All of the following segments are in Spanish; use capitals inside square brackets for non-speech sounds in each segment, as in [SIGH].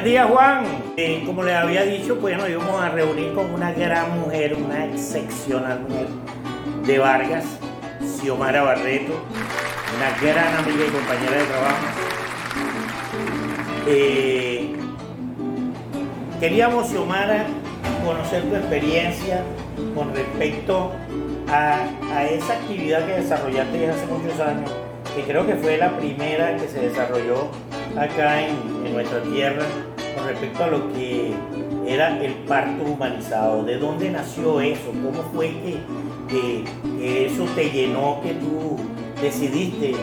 Buen día, Juan. Eh, como les había dicho, pues nos íbamos a reunir con una gran mujer, una excepcional mujer de Vargas, Xiomara Barreto, una gran amiga y compañera de trabajo. Eh, queríamos, Xiomara, conocer tu experiencia con respecto a, esa actividad que desarrollaste hace muchos años, que creo que fue la primera que se desarrolló acá en, en nuestra tierra respecto a lo que era el parto humanizado. ¿De dónde nació eso? ¿Cómo fue que, que- eso te llenó, que tú decidiste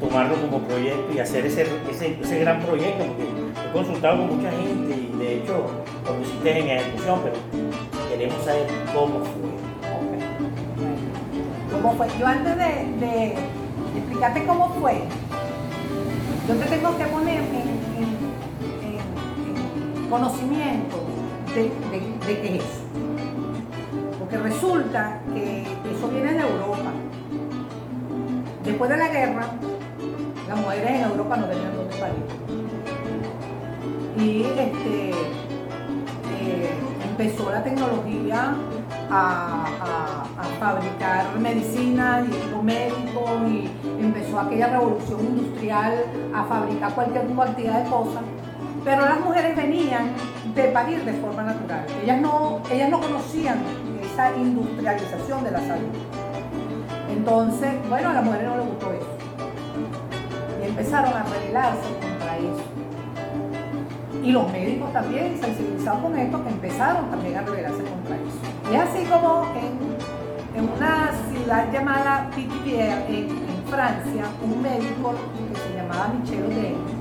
tomarlo como proyecto y hacer ese, ese, ese gran proyecto? Porque he consultado con mucha gente y de hecho lo pusiste en ejecución, pero queremos saber cómo fue. ¿Cómo fue? Yo antes de, explicarte cómo fue, yo te tengo que poner en conocimiento de, qué es. Porque resulta que eso viene de Europa. Después de la guerra, las mujeres en Europa no tenían dónde parir. Y este, eh, empezó la tecnología a, fabricar medicina y médicos y empezó aquella revolución industrial a fabricar cualquier cantidad de cosas. Pero las mujeres venían de parir de forma natural. Ellas no, ellas no conocían esa industrialización de la salud. Entonces, bueno, a las mujeres no les gustó eso. Y empezaron a rebelarse contra eso. Y los médicos también, sensibilizados con esto, empezaron también a rebelarse contra eso. Y es así como en, en una ciudad llamada Pithiviers, en, en Francia, un médico que se llamaba Michel Oden,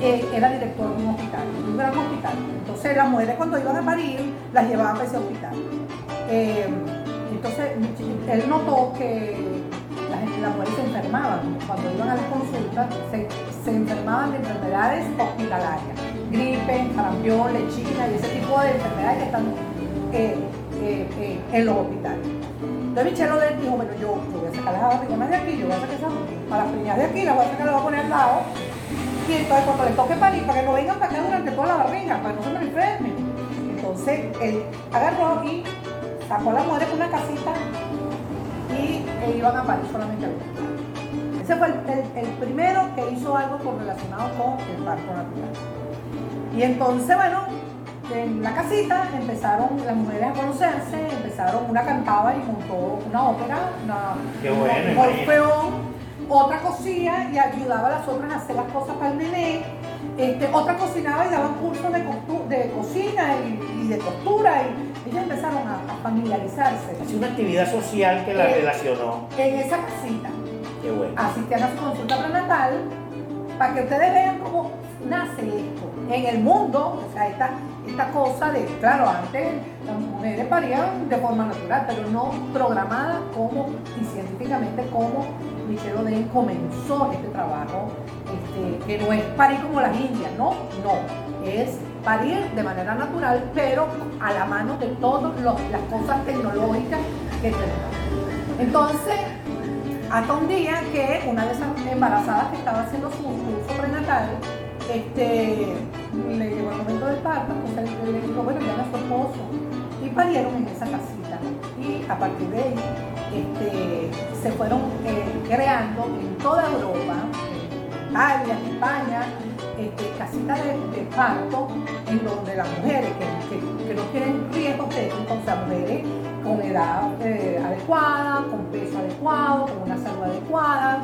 eh, era director de un hospital, de un gran hospital. Entonces las mujeres cuando iban a parir las llevaban a ese hospital. Eh, entonces él notó que las, mujeres se enfermaban cuando iban a las consultas, se, enfermaban de enfermedades hospitalarias, gripe, sarampión, lechina y ese tipo de enfermedades que están eh, en los hospitales. Entonces Michelle Odell dijo, bueno, yo, yo voy a sacar las barrigas de aquí, yo voy a sacar esas, las de aquí, las voy a sacar, las voy a poner al lado. Y entonces cuando le toque parir, para que no vengan para acá durante toda la barriga, para que no se me enfermen. Entonces él agarró y sacó a la mujer en una casita y e iban a parir solamente a Ese fue el, el- el primero que hizo algo con- relacionado con el parto natural. Y entonces, bueno, en la casita empezaron las mujeres a conocerse, empezaron, una cantaba y montó una ópera, una, Qué bueno, un imagínate. orfeón, otra cosía y ayudaba a las otras a hacer las cosas para el nené, este, otra cocinaba y daban cursos de, de cocina y, y de costura y ellas empezaron a, a familiarizarse Es una actividad social que la Eh. relacionó. en esa casita. Qué bueno. asistían a su consulta prenatal para que ustedes vean cómo nace esto en el mundo, o sea, esta, esta cosa de, claro, antes las mujeres parían de forma natural, pero no programada como y científicamente como Michelle O'Dell comenzó este trabajo, este, que no es parir como las indias, no, no, es parir de manera natural, pero a la mano de todas las cosas tecnológicas que tenemos. Entonces, hasta un día que una de esas embarazadas que estaba haciendo su curso prenatal, este, le llegó el momento del parto, entonces le dijo, bueno, llama a su esposo. Y parieron en esa casita. Y a partir de ahí este, se fueron eh, creando en toda Europa, en Italia, España, este, casitas de, parto en donde las mujeres que, no tienen riesgo técnico, o sea, mujeres con edad eh, adecuada, con peso adecuado, con una salud adecuada,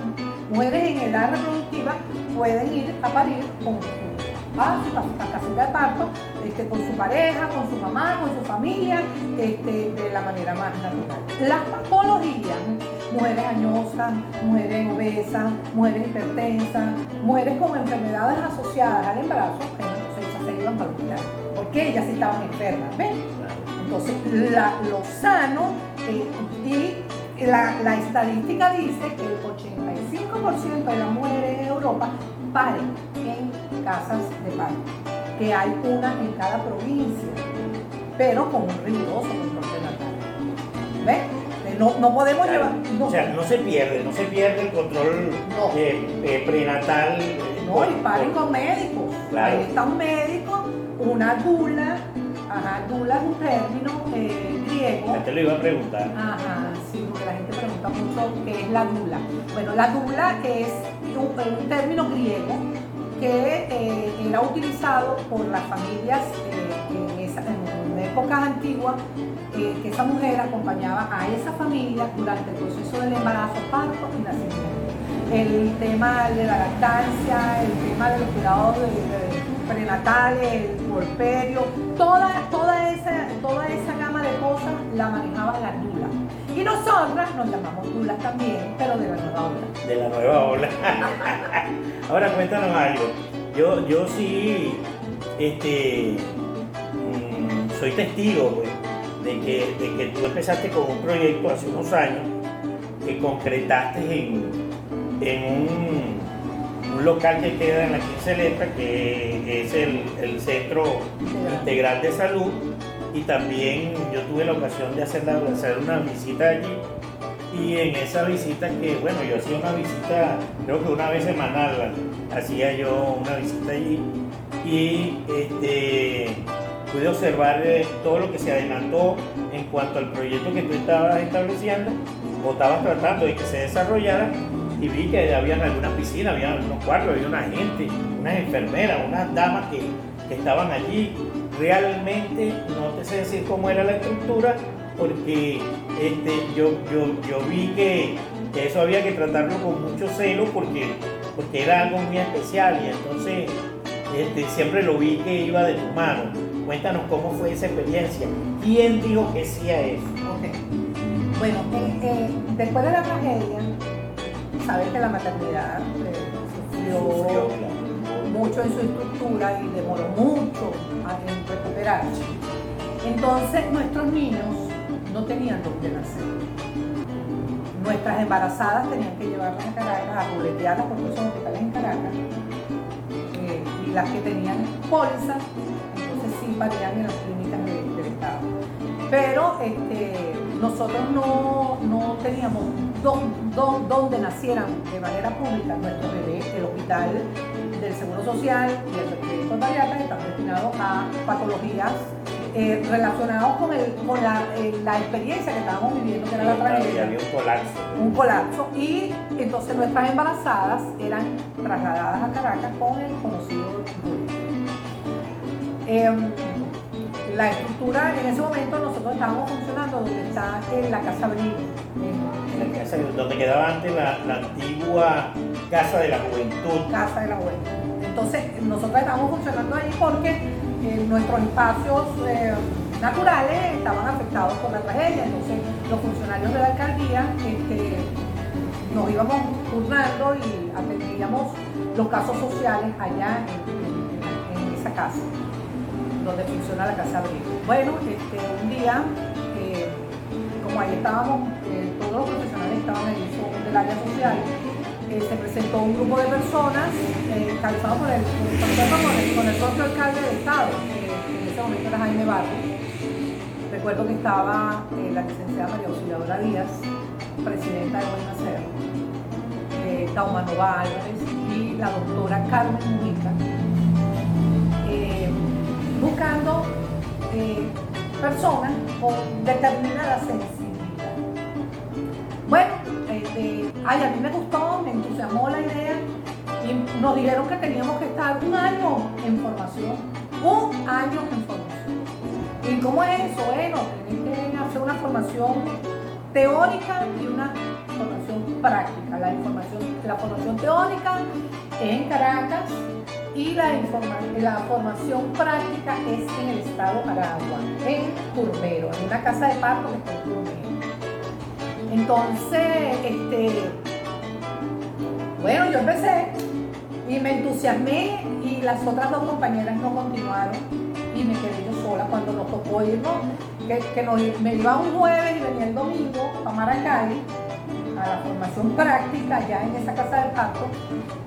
mujeres en edad reproductiva pueden ir a parir con su, a su a su casita de parto, este, con su pareja, con su mamá, con su familia, este, de la manera más natural. Las patologías, mujeres añosas, mujeres obesas, mujeres hipertensas, mujeres con enfermedades asociadas al embarazo, entonces se iban para el porque ellas estaban enfermas, ¿ven? Entonces, la- lo sano eh, y la, la estadística dice que el 85% de las mujeres en Europa paren en casas de parto, que hay una en cada provincia, pero con un riguroso control prenatal. ¿Ves? No, no podemos Claro. llevar... no- O sea, no se pierde, no se pierde el control No. eh, eh, prenatal. eh, No, por- y paren por- con médicos. Claro. Ahí está un médico una dula, ajá, dula es un término eh, griego. Te lo iba a preguntar. Ajá, sí, porque la gente pregunta mucho qué es la dula. Bueno, la dula es un, un término griego que eh, era utilizado por las familias eh, en, épocas antiguas, eh, que esa mujer acompañaba a esa familia durante el proceso del embarazo, parto y nacimiento. El tema de la lactancia, el tema de los cuidados prenatales, el puerperio, toda, toda, esa, toda esa gama de cosas la manejaba la dula. Y nosotras nos llamamos dulas también, pero de la nueva ola. de la nueva ola. [LAUGHS] Ahora cuéntanos algo. Yo, yo sí, este, mm, soy testigo pues, de, que, de que tú empezaste con un proyecto hace unos años que concretaste en, en un, un local que queda en la 15 Letra, que es el, el Centro Integral de Salud. Y también yo tuve la ocasión de hacer, hacer una visita allí y en esa visita que, bueno, yo hacía una visita, creo que una vez semanal, hacía yo una visita allí y este, pude observar eh, todo lo que se adelantó en cuanto al proyecto que tú estabas estableciendo o estabas tratando de que se desarrollara y vi que habían algunas piscinas, había algunos cuartos, había una gente, unas enfermeras, unas damas que estaban allí. Realmente no te sé decir cómo era la estructura, porque este, yo, yo, yo vi que, que eso había que tratarlo con mucho celo porque, porque era algo muy especial y entonces este, siempre lo vi que iba de tu mano. Cuéntanos cómo fue esa experiencia. ¿Quién dijo que sí a eso? Ok. Bueno, eh, eh, después de la tragedia, sabes que la maternidad eh, sufrió. Mucho en su estructura y demoró mucho a- recuperarse. Entonces, nuestros niños no tenían dónde nacer. Nuestras embarazadas tenían que llevarlas a Caracas, a boletearlas por esos hospitales en Caracas. Eh, y las que tenían póliza, entonces sí parían en las clínicas de- del Estado. Pero este, nosotros no, no teníamos dón- dón- donde nacieran de manera pública nuestros bebés. El hospital del Seguro Social y el Crédito Bariátrica están destinados a patologías eh, relacionadas con, el, con la, eh, la experiencia que estábamos viviendo, que era la tragedia había un colapso. un colapso y entonces nuestras embarazadas eran trasladadas a Caracas con el conocido. La estructura en ese momento nosotros estábamos funcionando donde está en la Casa Abril, donde quedaba antes la, la antigua Casa de la Juventud. Casa de la Huelga. Entonces nosotros estábamos funcionando ahí porque eh, nuestros espacios eh, naturales estaban afectados por la tragedia, entonces los funcionarios de la alcaldía este, nos íbamos turnando y atendíamos los casos sociales allá en, en- en esa casa, donde funciona la Casa Abril. Bueno, este, un día, eh, como ahí estábamos, eh, todos los profesionales estaban ahí son del área social, eh, se presentó un grupo de personas encabezado por el, el- con el- el propio alcalde del estado, que en ese momento era Jaime Barros. Recuerdo que estaba la licenciada María Auxiliadora Díaz, presidenta de Buen Nacer, Taumanova Álvarez y la doctora Carmen Mujica, buscando eh, personas con determinada sensibilidad. Bueno, este, a mí me gustó, me entusiasmó la idea y nos dijeron que teníamos que estar un año en formación, un año en formación. ¿Y cómo es eso? Bueno, tienen que hacer una formación teórica y una formación práctica. La, información, la formación teórica es en Caracas y la, la formación práctica es en el estado Aragua, en Turbero, en una casa de parto que está en Turbero. Entonces, este, bueno, yo empecé y me entusiasmé y las otras dos compañeras no continuaron y me quedé yo sola cuando nos tocó irnos, que, que nos- me iba un jueves y venía el domingo a Maracay a la formación práctica ya en esa casa de parto,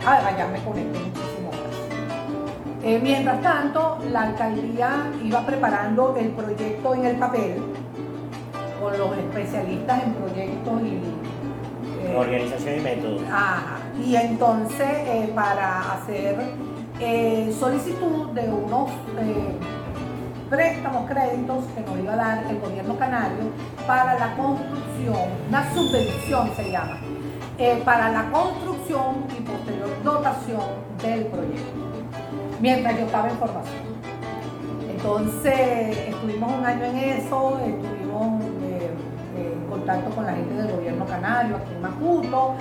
ah, allá me conecté muchísimo más. Eh, mientras tanto, la alcaldía iba preparando el proyecto en el papel con los especialistas en proyectos y eh, Organización y método. Ajá. Y entonces, eh, para hacer solicitud de unos préstamos, créditos que nos iba a dar el gobierno canario para la construcción, una subvención se llama, eh, para la construcción y posterior dotación del proyecto, mientras yo estaba en formación. Entonces estuvimos un año en eso, estuvimos eh, eh, en contacto con la gente del gobierno canario aquí en Macuto.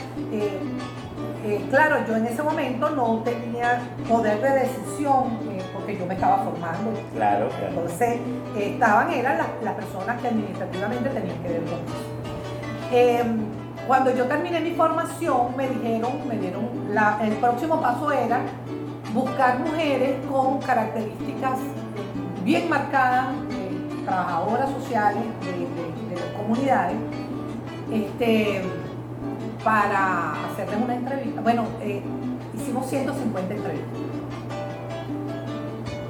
claro, yo en ese momento no tenía poder de decisión porque yo me estaba formando. Claro, claro. Entonces estaban, eran las, las, personas que administrativamente tenían que ver con eso. Em, cuando yo terminé mi formación, me dijeron, me dieron, la, el próximo paso era buscar mujeres con características bien marcadas, trabajadoras sociales de, las comunidades, este, para hacerles una entrevista. Bueno, eh, hicimos 150 entrevistas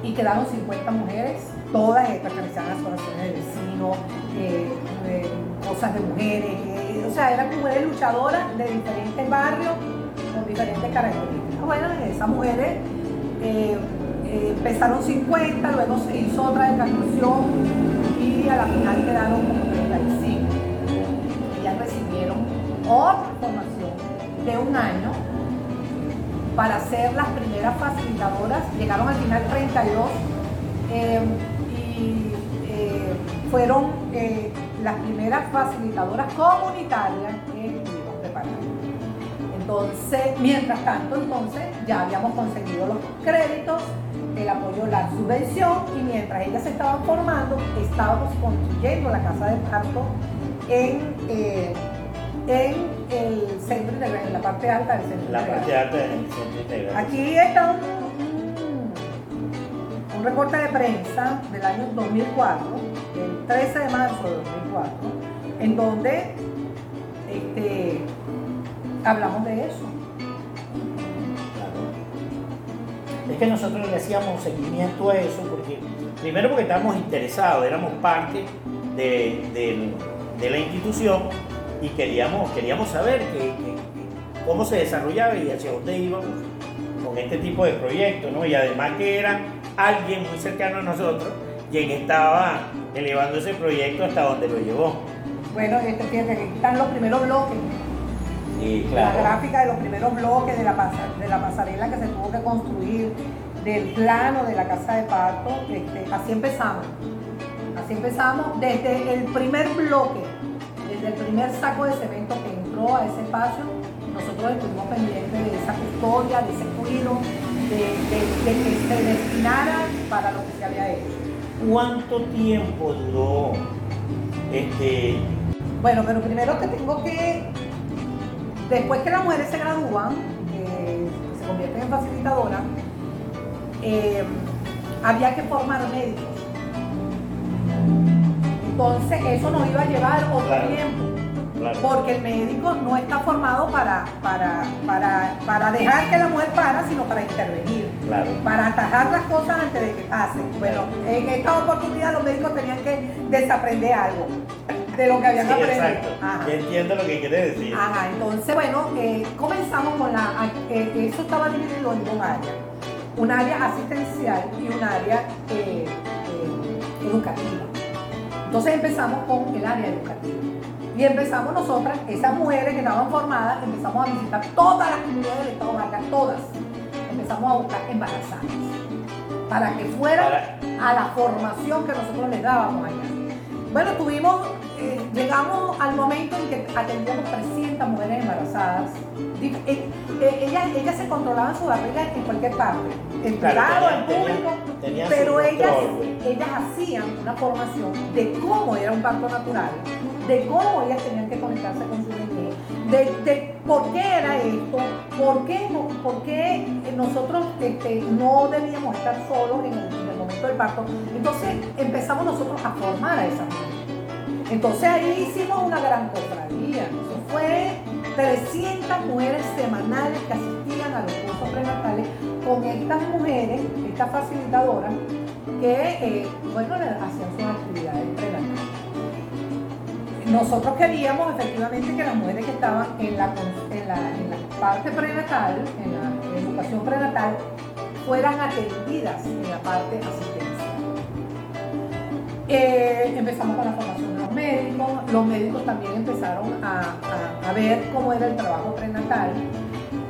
y quedaron 50 mujeres, todas pertenecían a las asociaciones de vecinos, eh, eh, cosas de mujeres, o sea, eran mujeres luchadoras de diferentes barrios con diferentes características. Bueno, esas mujeres eh, empezaron 50, luego se hizo otra decantación y a la final quedaron como 35. Ellas recibieron otra formación de un año para ser las primeras facilitadoras. Llegaron al final 32 eh, y eh, fueron las primeras facilitadoras comunitarias que estuvimos preparando. Entonces, mientras tanto, entonces ya habíamos conseguido los créditos el apoyo, la subvención y mientras ellas se estaban formando, estábamos construyendo la casa de parto en, eh, en el centro integral, en la parte alta del centro La parte alta del centro integral. Aquí está un, un, reporte de prensa del año 2004, el 13 de marzo de 2004, en donde este, hablamos de eso Es que nosotros le hacíamos seguimiento a eso porque, primero porque estábamos interesados, éramos parte de, la institución y queríamos, queríamos saber cómo se desarrollaba y hacia dónde íbamos con este tipo de proyectos, ¿no? Y además que era alguien muy cercano a nosotros quien estaba elevando ese proyecto hasta donde lo llevó. Bueno, este, fíjate que están los primeros bloques. La gráfica de los primeros bloques de la, de la pasarela que se tuvo que construir, del plano de la casa de parto, este, así empezamos. Así empezamos desde el primer bloque, desde el primer saco de cemento que entró a ese espacio, nosotros estuvimos pendientes de esa custodia, de ese cuidado, de, que se destinara para lo que se había hecho. ¿Cuánto tiempo duró este? Bueno, pero primero te tengo que Después que las mujeres se gradúan, eh, se convierten en facilitadoras, eh, había que formar médicos. Entonces eso nos iba a llevar otro tiempo. Porque el médico no está formado para, para, para, dejar que la mujer para, sino para intervenir. Para atajar las cosas antes de que pasen. Bueno, en esta oportunidad los médicos tenían que desaprender algo de lo que habían aprendido. Exacto. entiendo lo que quiere decir. Ajá, entonces, bueno, eh, comenzamos con la. Eh, eso estaba dividido en dos áreas: un área asistencial y un área eh, educativa. Entonces empezamos con el área educativa. Y empezamos nosotras, esas mujeres que estaban formadas, empezamos a visitar todas las comunidades del Estado Vargas, todas. Empezamos a buscar embarazadas para que fueran a la formación que nosotros les dábamos allá. Bueno, tuvimos eh, llegamos al momento en que atendíamos 300 mujeres embarazadas. Eh, ellas, se controlaban su barriga en cualquier parte, en privado, en público, pero ellas, ellas hacían una formación de cómo era un parto natural, de cómo ellas tenían que conectarse con su bebé, de, por qué era esto, por qué, por qué nosotros este, no debíamos estar solos en el, en el momento del parto. Entonces empezamos nosotros a formar a esas mujeres. Entonces ahí hicimos una gran cofradía. Eso fue 300 mujeres semanales que asistían a los cursos prenatales con estas mujeres, estas facilitadoras, que, eh, bueno, hacían sus actividades prenatales. Nosotros queríamos efectivamente que las mujeres que estaban en la, parte prenatal, en la educación prenatal, fueran atendidas en la parte asistencial. Eh, empezamos con la formación médicos, los médicos también empezaron a, a- a ver cómo era el trabajo prenatal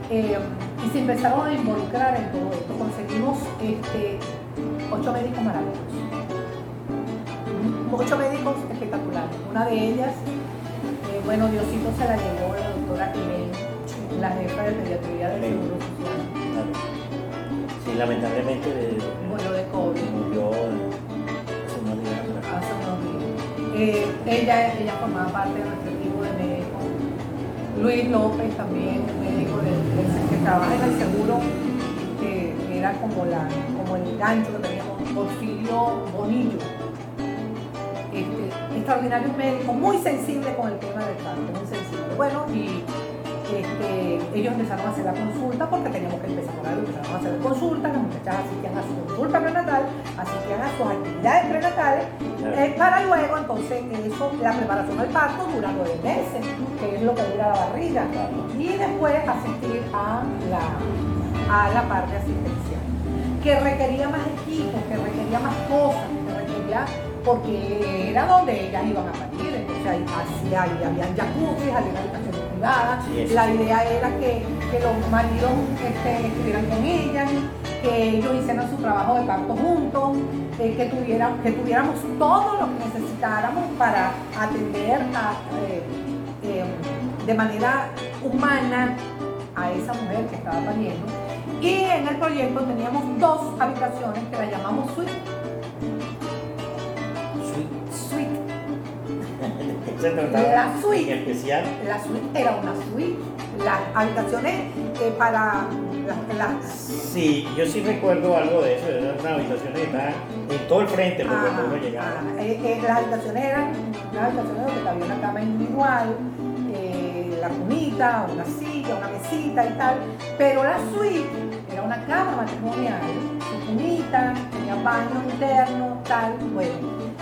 eh, y se empezaron a involucrar en todo esto. Conseguimos este, ocho médicos maravillosos, ocho médicos espectaculares. Una de ellas, eh, bueno, Diosito se la llevó la doctora Elaine, la jefa de pediatría del. Seguro Social. Sí, lamentablemente de- murió de COVID. murió Eh, ella, ella formaba parte de nuestro equipo de médicos. Luis López también, médico que trabaja en el seguro, que era como, la, como el gancho que teníamos, Porfirio Bonillo. Este, extraordinario médico, muy sensible con el tema del parto, muy sensible. Bueno, y este, ellos empezaron a hacer la consulta porque teníamos que empezar por algo, empezaron a hacer la consulta, las muchachas asistían a su consulta prenatal, asistían a sus actividades prenatales, eh, para luego entonces eso, la preparación al parto dura nueve meses, que es lo que dura la barriga, y después asistir a la, a la parte asistencial, que requería más equipo, que requería más cosas, que requería, porque era donde ellas iban a parir, entonces ahí, así, ahí habían Sí, la idea era que, que los maridos este, estuvieran con ellas, que ellos hicieran su trabajo de parto juntos, eh, que, tuvieran, que tuviéramos todo lo que necesitáramos para atender a, eh, eh, de manera humana a esa mujer que estaba pariendo. Y en el proyecto teníamos dos habitaciones que las llamamos suite. Se trataba La suite. en especial La suite era una suite. Las habitaciones eh, para las, las Sí, yo sí recuerdo algo de eso, eran unas habitaciones que estaban en todo el frente por Ajá, cuando uno llegaba. Eh, eh, las habitaciones eran unas habitaciones donde había una cama individual, eh, la cunita, una silla, una mesita y tal, pero la suite era una cama matrimonial, su cunita, tenía baño interno, tal, bueno.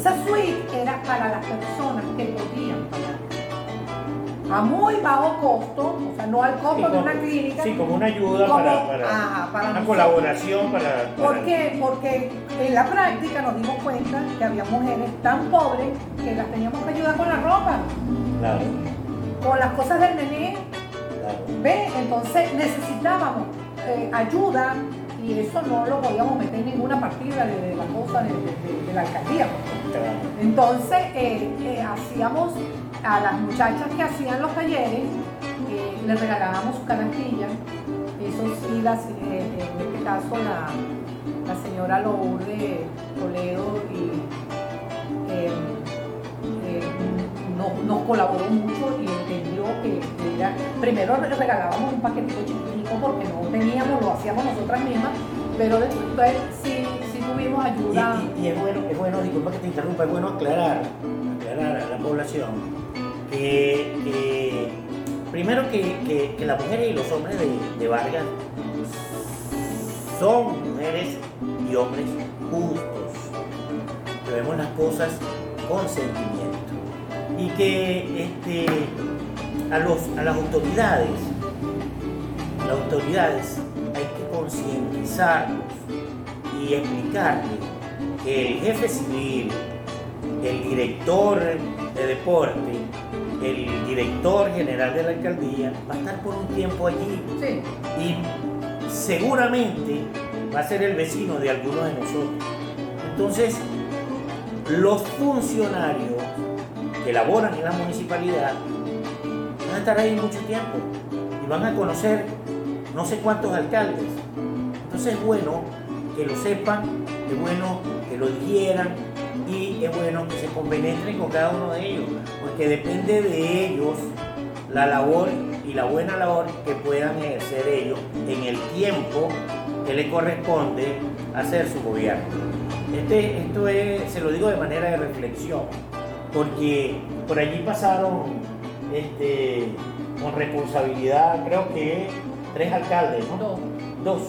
Esa suite era para las personas que podían pagar. A muy bajo costo, o sea, no al costo Sí, de como- una clínica. Sí, como una ayuda como- para, para ajá, para una colaboración para, para- ¿Por qué? Porque en la práctica nos dimos cuenta que había mujeres tan pobres que las teníamos que ayudar con la ropa, Claro, con las cosas del nené. claro. ¿Ve? Entonces necesitábamos eh, ayuda y eso no lo podíamos meter en ninguna partida de, de la cosa de, de- de- de la alcaldía. Entonces eh, eh, hacíamos a las muchachas que hacían los talleres, eh, les regalábamos su canastilla. Eso sí, las, eh, en este caso la, la señora Lourdes Toledo y, nos, colaboró mucho y entendió que era, primero regalábamos un paquetito chiquitico porque no teníamos, lo hacíamos nosotras mismas, pero después sí, sí tuvimos ayuda. Y, es bueno, es bueno, disculpa que te interrumpa, es bueno aclarar, aclarar a la población que, primero que, que- las mujeres y los hombres de, de Vargas son mujeres y hombres justos, que vemos las cosas con sentimiento y que este, a, los, a las autoridades, las autoridades hay que concientizarlos y explicarle que el jefe civil, el director de deporte, el director general de la alcaldía va a estar por un tiempo allí Sí. y seguramente va a ser el vecino de alguno de nosotros. Entonces, los funcionarios que laboran en la municipalidad van a estar ahí mucho tiempo y van a conocer no sé cuántos alcaldes. Entonces es bueno que lo sepan, es bueno que lo digieran y es bueno que se compenetren con cada uno de ellos, porque depende de ellos la labor y la buena labor que puedan ejercer ellos en el tiempo que le corresponde hacer su gobierno. Este, esto es, se lo digo de manera de reflexión, porque por allí pasaron este, con responsabilidad, creo que tres alcaldes, ¿no? Dos. Dos.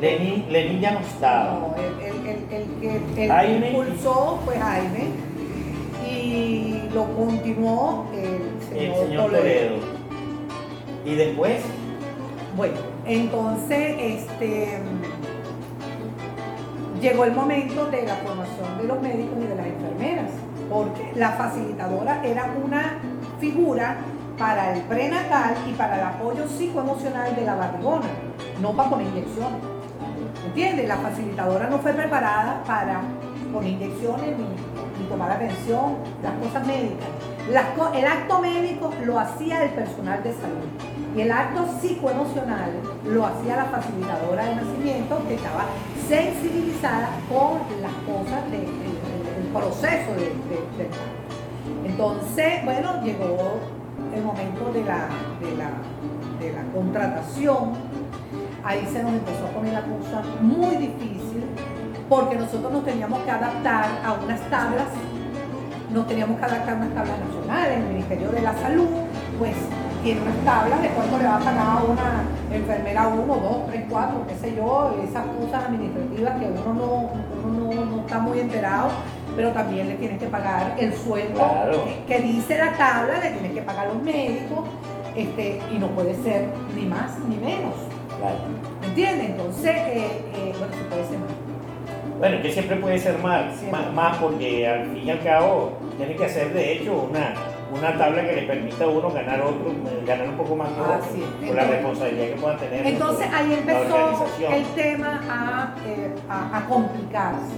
Lenín, Lenín ya no estaba. No, el, el- el- el que impulsó fue Jaime y lo continuó el señor, el señor Toledo. Y después, Bueno, entonces, este, llegó el momento de la formación de los médicos y de las enfermeras, porque la facilitadora era una figura para el prenatal y para el apoyo psicoemocional de la barrigona, no para poner inyecciones. ¿Entiendes? La facilitadora no fue preparada para poner inyecciones ni, tomar atención, las cosas médicas. el acto médico lo hacía el personal de salud y el acto psicoemocional lo hacía la facilitadora de nacimiento que estaba sensibilizada con las cosas del proceso de, de, Entonces, bueno, llegó el momento de la, de la, contratación, ahí se nos empezó a poner la cosa muy difícil porque nosotros nos teníamos que adaptar a unas tablas, nos teníamos que adaptar a unas tablas nacionales, el Ministerio de la Salud, pues tiene unas tablas de cuánto le va a pagar a una enfermera uno, dos, tres, cuatro, qué sé yo, esas cosas administrativas que uno no, uno no, no está muy enterado pero también le tienes que pagar el sueldo que, dice la tabla, le tienes que pagar los médicos, este, y no puede ser ni más ni menos. ¿Me ¿Entiendes? Entonces, eh, eh, bueno, se puede ser más. Bueno, que siempre puede ser más, más, porque al fin y al cabo tiene que hacer de hecho una, una tabla que le permita a uno ganar otro, ganar un poco más por, la responsabilidad que pueda tener. Entonces ahí empezó el tema a, eh, a, a complicarse,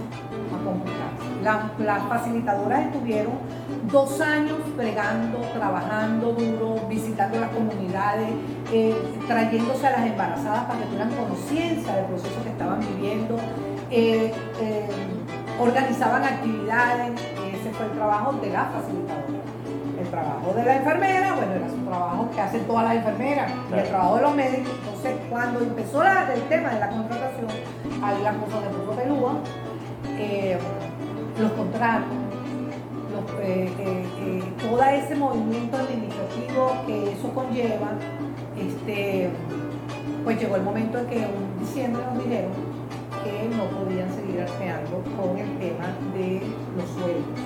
a complicarse las facilitadoras estuvieron dos años bregando, trabajando duro, visitando las comunidades, eh, trayéndose a las embarazadas para que tuvieran conciencia del proceso que estaban viviendo, eh, eh, organizaban actividades, ese fue el trabajo de la facilitadora. El trabajo de la enfermera, bueno, era su trabajo que hacen todas las enfermeras, y el trabajo de los médicos. Entonces, cuando empezó el tema de la contratación, ahí la cosa se puso pelúa los contratos, eh, eh, eh, todo ese movimiento administrativo que eso conlleva, este, pues llegó el momento en que en diciembre nos dijeron que no podían seguir arqueando con el tema de los sueldos.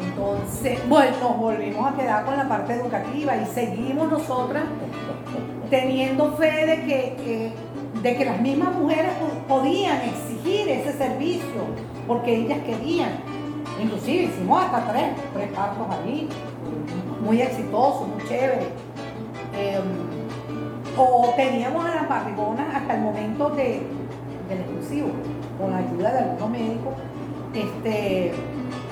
Entonces, bueno, nos volvimos a quedar con la parte educativa y seguimos nosotras teniendo fe de que, de que las mismas mujeres podían ese servicio porque ellas querían. Inclusive hicimos hasta tres, tres partos allí, muy exitosos, muy chévere. Em, o teníamos a las barrigonas hasta el momento de, del exclusivo, con la ayuda de algunos médicos, este,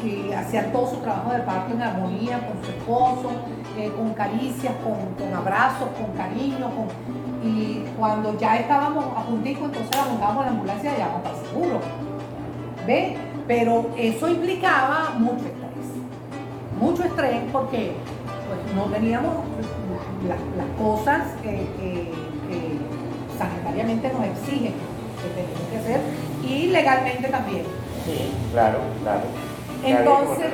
y hacían todo su trabajo de parto en armonía con su esposo, eh, con caricias, con, abrazos, con cariño, y cuando ya estábamos a puntito, entonces la montábamos la ambulancia y ya para seguro ¿Ve? Pero eso implicaba mucho estrés. Mucho estrés porque pues, no teníamos las, cosas que, sanitariamente nos exigen que tenemos que hacer y legalmente también. Sí, claro, claro. Entonces,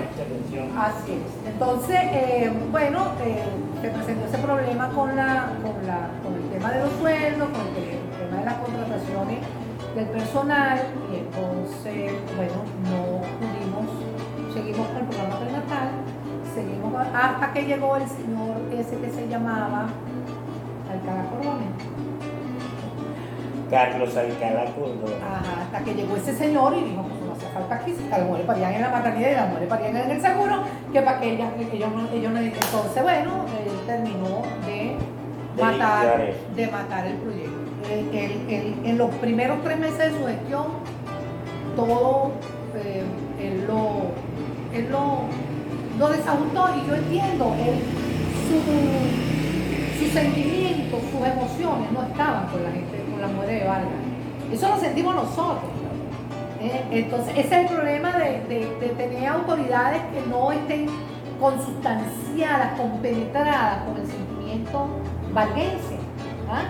así es. Entonces, eh, bueno, eh, se presentó ese problema con, la, con, la, con el tema de los sueldos, con el tema de las contrataciones del personal y entonces, bueno, no pudimos, seguimos con el programa prenatal, seguimos hasta que llegó el señor ese que se llamaba Alcalá Cordón. Carlos Alcalá Cordón. Ajá, hasta que llegó ese señor y dijo, no hace falta aquí, si las mujeres parían en la maternidad y las mujeres parían en el seguro, que para que ellas, ellos, ellos no, entonces bueno, él terminó de matar, de matar el proyecto en los primeros tres meses de su gestión, todo eh, él, lo, él lo, lo, desajustó y yo entiendo, él, su, sus sentimientos, sus emociones no estaban con la gente, con la mujer de Vargas. Eso lo sentimos nosotros. ¿Eh? Entonces, ese es el problema de, de, tener autoridades que no estén consustanciadas, compenetradas con el sentimiento valguense. ¿ah?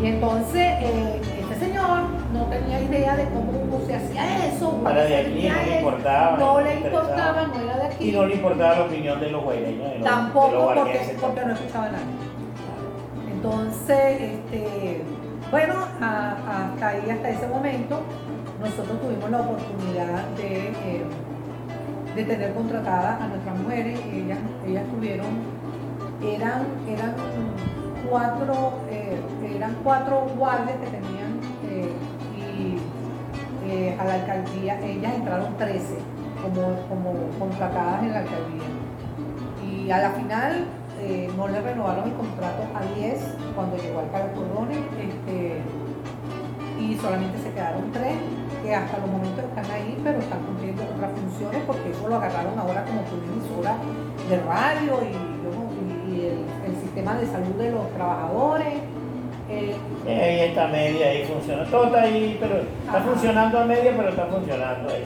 Y entonces eh, este señor no tenía idea de cómo se hacía eso. Para de aquí no le importaba. No le importaba, no era de aquí. Y no le importaba la opinión de los güeyes. Tampoco porque, porque, no escuchaba nada. Entonces, este, bueno, hasta ahí, hasta ese momento, nosotros tuvimos la oportunidad de, eh, de tener contratadas a nuestras mujeres. Ellas, ellas tuvieron, eran, eran cuatro. Eh, eran cuatro guardias que tenían eh, y a la alcaldía, ellas entraron 13 como, como contratadas en la alcaldía. Y a la final no le renovaron el contrato a 10 cuando llegó al Cordone este, y solamente se quedaron 3 que hasta los momentos están ahí, pero están cumpliendo otras funciones porque eso lo agarraron ahora como emisora de radio y, el, sistema de salud de los trabajadores. Eh, ahí está media, ahí funciona. Todo está ahí, pero está funcionando a media, pero está funcionando ahí.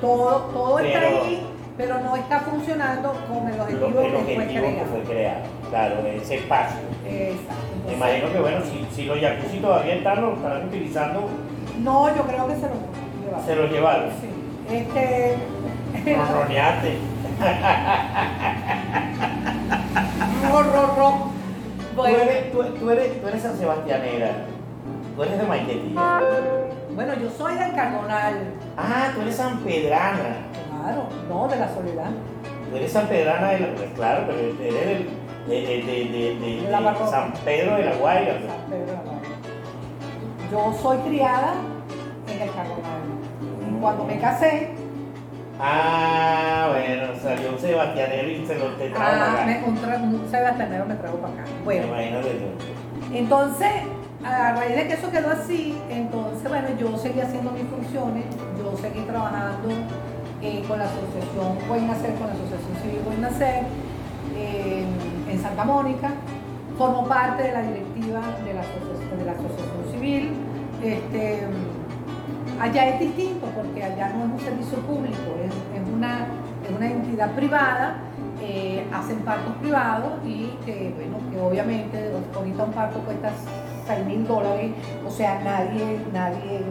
Todo, todo está ahí, pero no está funcionando con el objetivo, que, fue creado. Claro, ese espacio. Exacto. Me imagino que bueno, si, si los jacuzzi todavía están, lo estarán utilizando. No, yo creo que se los llevaron. Se los llevaron. Sí. Este. Ronroneaste. ro, ro, ro. Bueno. Tú, eres, tú, tú, eres, tú eres San Sebastianera. Tú eres de Maiquetía. Bueno, yo soy del Cardonal. Ah, tú eres San Pedrana. Claro, no, de la Soledad. Tú eres San Pedrana de la. Pues claro, pero eres del de, de, de, de San Pedro de la Guaira. San Pedro de la Guaira. Yo soy criada en el Cardonal. Y cuando me casé. Ah, bueno, salió un sebastianero y se lo te trajo ah, acá. Un, un sebastianero me trajo para acá. Bueno. Imagínate tú. Entonces, a raíz de que eso quedó así, entonces, bueno, yo seguí haciendo mis funciones, yo seguí trabajando eh, con la asociación Buen Nacer, con la Asociación Civil Buen Nacer en Santa Mónica, formo parte de la directiva de la Asociación, Civil. Este, allá es distinto porque allá no es un servicio público, es, una, una, entidad privada, eh, hacen partos privados y que, bueno, que obviamente ahorita un parto cuesta 6 mil dólares, o sea, nadie, nadie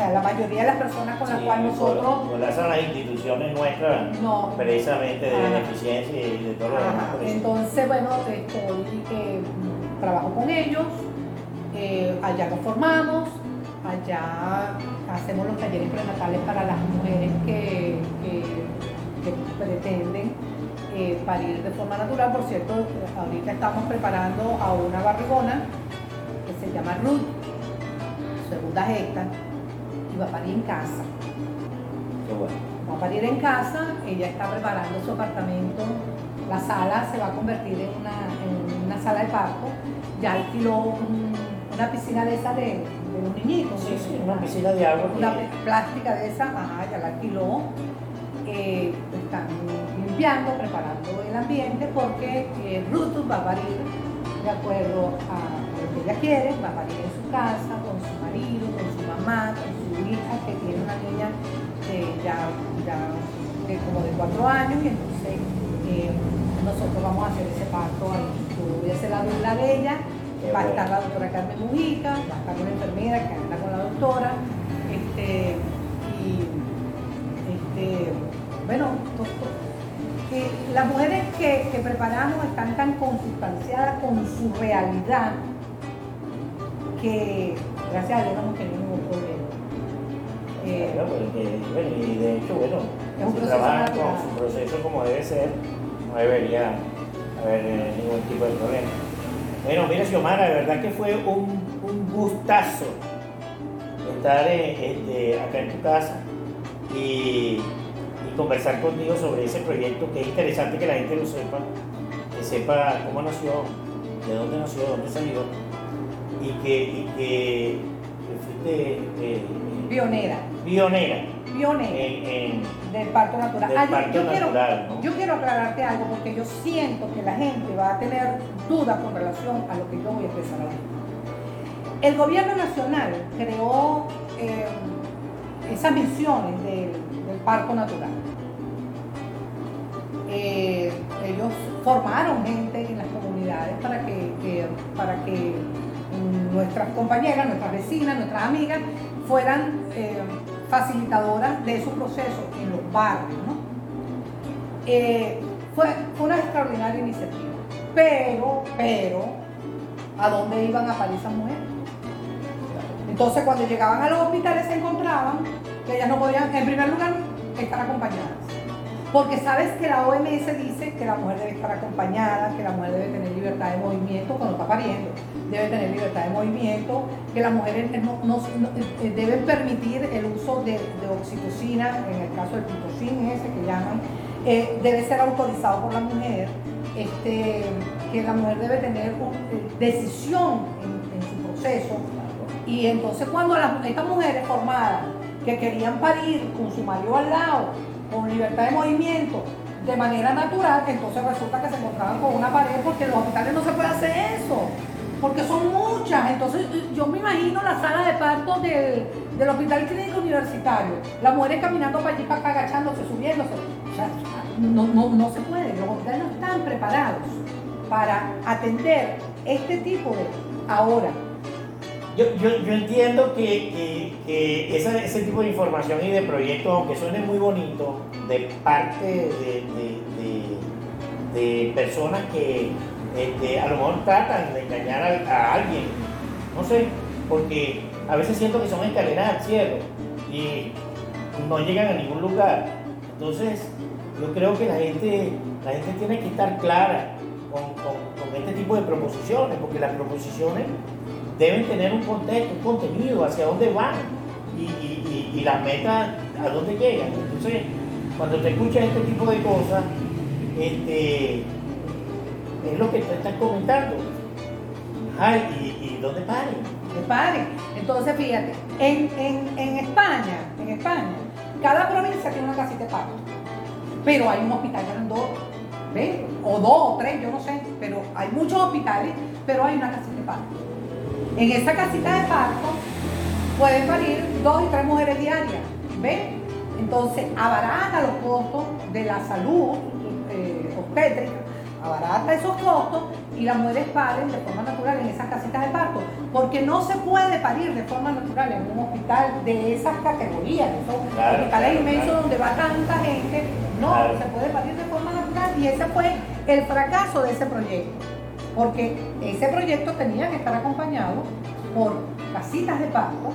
sea, la mayoría de las personas con las cuales nosotros... No las instituciones nuestras no, precisamente de beneficencia y de todo lo demás. Entonces, bueno, estoy, eh, trabajo con ellos, eh, allá nos formamos, allá hacemos los talleres prenatales para las mujeres que, pretenden eh, parir de forma natural. Por cierto, ahorita estamos preparando a una barrigona que se llama Ruth, segunda gesta, va a parir en casa. Va a parir en casa, ella está preparando su apartamento, la sala se va a convertir en una, sala de parto, ya alquiló una piscina de esa de, los niñitos. Sí, sí, una piscina de agua. Una plástica de esa, ya la alquiló. Eh, están limpiando, preparando el ambiente porque eh, Ruth va a parir de acuerdo a lo que ella quiere, va a parir en su casa, con su marido, con su mamá, con que tiene una niña ya, de como de cuatro años y entonces eh, nosotros vamos a hacer ese parto ahí. Yo voy a ser la dula de ella, va a estar la doctora Carmen Mujica, va a estar una enfermera que anda con la doctora, este, y este, bueno, que las mujeres que, que preparamos están tan consustanciadas con su realidad que gracias a Dios no hemos tenido. Eh, bueno, y de hecho, bueno, si trabajan con su proceso como debe ser, no debería haber eh, ningún tipo de problema. Bueno, mira, Xiomara, de verdad que fue un, un gustazo estar eh, este, acá en tu casa y, y, conversar contigo sobre ese proyecto que es interesante que la gente lo sepa, que sepa cómo nació, de dónde nació, de dónde salió y que, y que, fuiste pionera. Pionera. Pionera. En, del parto natural. Del parto yo, natural quiero, yo quiero aclararte algo porque yo siento que la gente va a tener dudas con relación a lo que yo voy a expresar ahora. El gobierno nacional creó eh, esas misiones del, parto natural. Eh, ellos formaron gente en las comunidades para que, para que nuestras compañeras, nuestras vecinas, nuestras amigas fueran eh, facilitadoras de su proceso en los barrios. Eh, fue, una extraordinaria iniciativa, pero, pero, ¿a dónde iban a parir esas mujeres? Entonces cuando llegaban a los hospitales se encontraban que ellas no podían, en primer lugar, estar acompañadas. Porque sabes que la OMS dice que la mujer debe estar acompañada, que la mujer debe tener libertad de movimiento cuando está pariendo, debe tener libertad de movimiento, que las mujeres no, eh, deben permitir el uso de, oxitocina, en el caso del pitocin ese que llaman, eh, debe ser autorizado por la mujer, este, que la mujer debe tener eh, decisión en, su proceso. Y entonces cuando estas mujeres formadas que querían parir con su marido al lado, con libertad de movimiento de manera natural, entonces resulta que se encontraban con una pared porque en los hospitales no se puede hacer eso, porque son muchas. Entonces yo me imagino la sala de parto del, Hospital Clínico Universitario, las mujeres caminando para allí, para acá, agachándose, subiéndose. no, no se puede, los hospitales no están preparados para atender este tipo de... Ahora, yo, yo, yo entiendo que, que, ese tipo de información y de proyectos, aunque suene muy bonito, de parte de, de, personas que este, a lo mejor tratan de engañar a, alguien, no sé, porque a veces siento que son escaleras al cielo y no llegan a ningún lugar. Entonces, yo creo que la gente, la gente tiene que estar clara con, con este tipo de proposiciones, porque las proposiciones deben tener un contexto, un contenido, hacia dónde van y, las metas a dónde llegan. Entonces, cuando te escuchas este tipo de cosas, este, es lo que te estás comentando. Ay, ¿y, dónde paren? Que paren. Entonces, fíjate, en, España, en España, cada provincia tiene una casita de parto, pero hay un hospital grandote, ¿ves? O dos o tres, yo no sé, pero hay muchos hospitales, pero hay una casita de parto. En esa casita de parto pueden parir dos y tres mujeres diarias. ¿Ven? Entonces abarata los costos de la salud eh, obstétrica, abarata esos costos y las mujeres paren de forma natural en esas casitas de parto. Porque no se puede parir de forma natural en un hospital de esas categorías, esos hospitales inmensos donde va tanta gente. No, se puede parir de forma natural y ese fue el fracaso de ese proyecto porque ese proyecto tenía que estar acompañado por casitas de parto,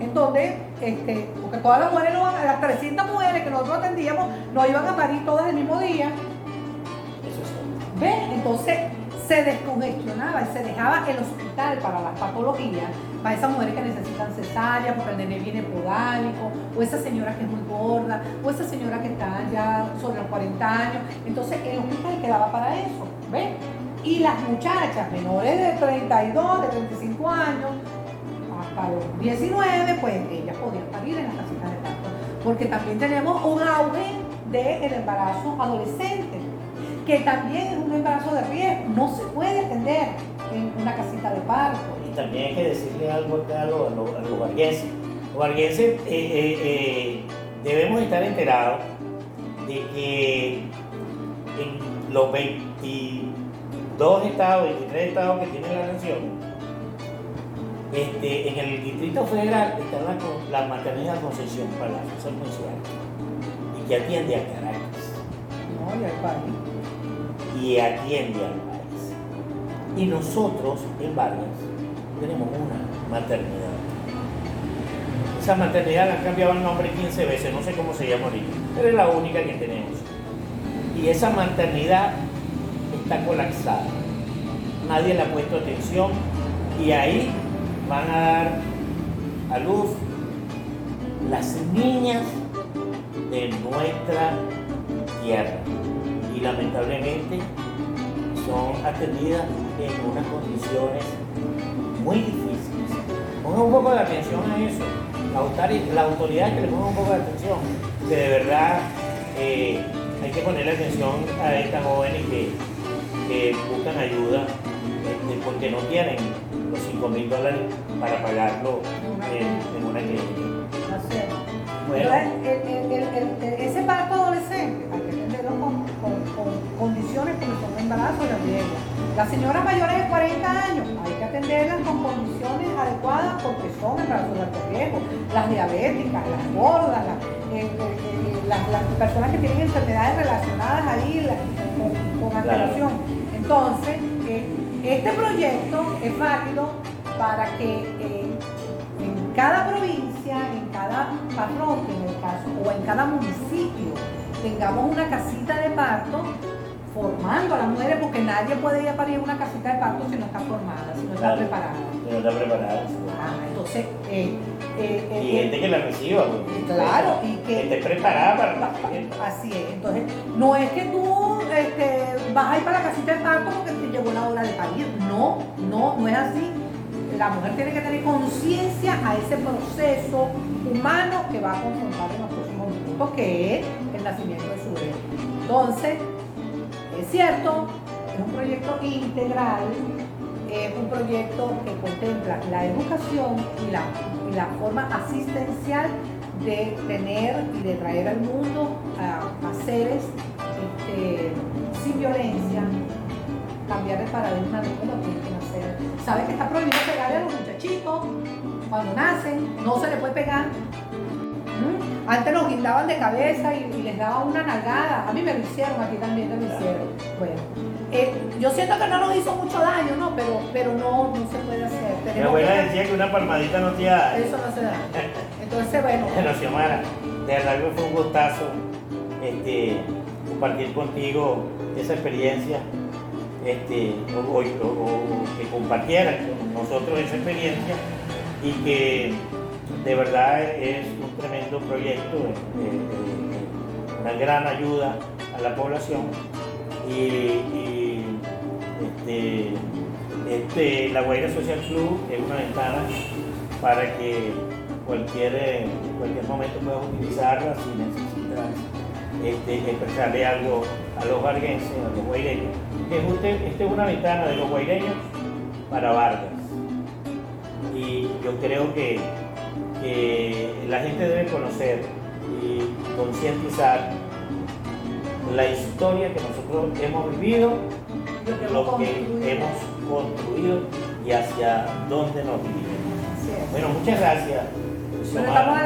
en donde, este, porque todas las mujeres, las 300 mujeres que nosotros atendíamos, no iban a parir todas el mismo día. ¿Ves? Entonces se descongestionaba y se dejaba el hospital para las patologías, para esas mujeres que necesitan cesárea, porque el nene viene podálico, o esa señora que es muy gorda, o esa señora que está ya sobre los 40 años. Entonces el hospital quedaba para eso. ¿Ves? Y las muchachas menores de 32, de 35 años, hasta los 19, pues ellas podían parir en las casitas de parto. Porque también tenemos un auge del embarazo adolescente, que también es un embarazo de riesgo, no se puede atender en una casita de parto. Y también hay que decirle algo acá a los, a barguenses. Los barguenses eh, eh, eh, debemos estar enterados de que en los 20 dos estados, 23 estados que tiene la nación, este, en el Distrito Federal está la, la maternidad Concepción para la Asociación Municipal y que atiende a Caracas. No, y al país. Y atiende al país. Y nosotros en Vargas tenemos una maternidad. Esa maternidad la han cambiado el nombre 15 veces, no sé cómo se llama ahorita, pero es la única que tenemos. Y esa maternidad está colapsada. Nadie le ha puesto atención y ahí van a dar a luz las niñas de nuestra tierra. Y lamentablemente son atendidas en unas condiciones muy difíciles. Pongan un poco de atención a eso. La autoridad, que le ponga un poco de atención. Que de verdad eh, hay que ponerle atención a estas jóvenes que que buscan ayuda este, porque no tienen los 5 mil dólares para pagarlo en, una clínica. Bueno. ese parto adolescente hay que atenderlo con, condiciones como son embarazo y la riesgo. Las señoras mayores de 40 años hay que atenderlas con condiciones adecuadas porque son embarazos de alto riesgo. Las diabéticas, las gordas, las, eh, eh, eh, las, personas que tienen enfermedades relacionadas ahí con, con antelación. Entonces, eh, este proyecto es válido para que eh, en cada provincia, en cada parroquia en el caso, o en cada municipio tengamos una casita de parto formando a las mujeres, porque nadie puede ir a parir una casita de parto si no está formada, si no está Claro. preparada. Si no está preparada. Ah, entonces, eh, eh, eh, Y gente que la reciba. porque- Claro, y Que que esté preparada para la Así es, entonces no es que tú este, vas a ir para la casita de parto porque te llegó la hora de parir, no, no, no es así. La mujer tiene que tener conciencia a ese proceso humano que va a confrontar en los próximos minutos, que es el nacimiento de su bebé. Entonces, es cierto, es un proyecto integral, es un proyecto que contempla la educación y la, y la forma asistencial de tener y de traer al mundo a, a seres este, sin violencia, cambiar el paradigma de cómo tienen que nacer. Sabe que está prohibido pegarle a los muchachitos cuando nacen, no se le puede pegar. ¿Mm? Antes los guindaban de cabeza y, y les daban una nalgada. A mí me lo hicieron, a ti también te lo hicieron. Bueno, eh, yo siento que no nos hizo mucho daño, ¿no? Pero, pero no, no se puede hacer. Mi Tenemos abuela que- decía que una palmadita no te da. Eso no se da. [LAUGHS] Entonces, bueno. Bueno, Xiomara, de verdad que fue un gustazo este, compartir contigo esa experiencia, este, o, que compartieras con nosotros esa experiencia y que de verdad es un tremendo proyecto, eh, eh, una gran ayuda a la población. Y, este, este, la Guaira Social Club es una ventana para que cualquier, eh, cualquier momento puedas utilizarla si necesitas este, expresarle algo a los varguenses, a los guaireños. Que este, es una ventana de los guaireños para Vargas. Y yo creo que, que la gente debe conocer y concientizar la historia que nosotros hemos vivido, Lo que hemos lo que construido. hemos construido y hacia dónde nos dirigimos. Bueno, muchas gracias. Pero Xiomara. estamos a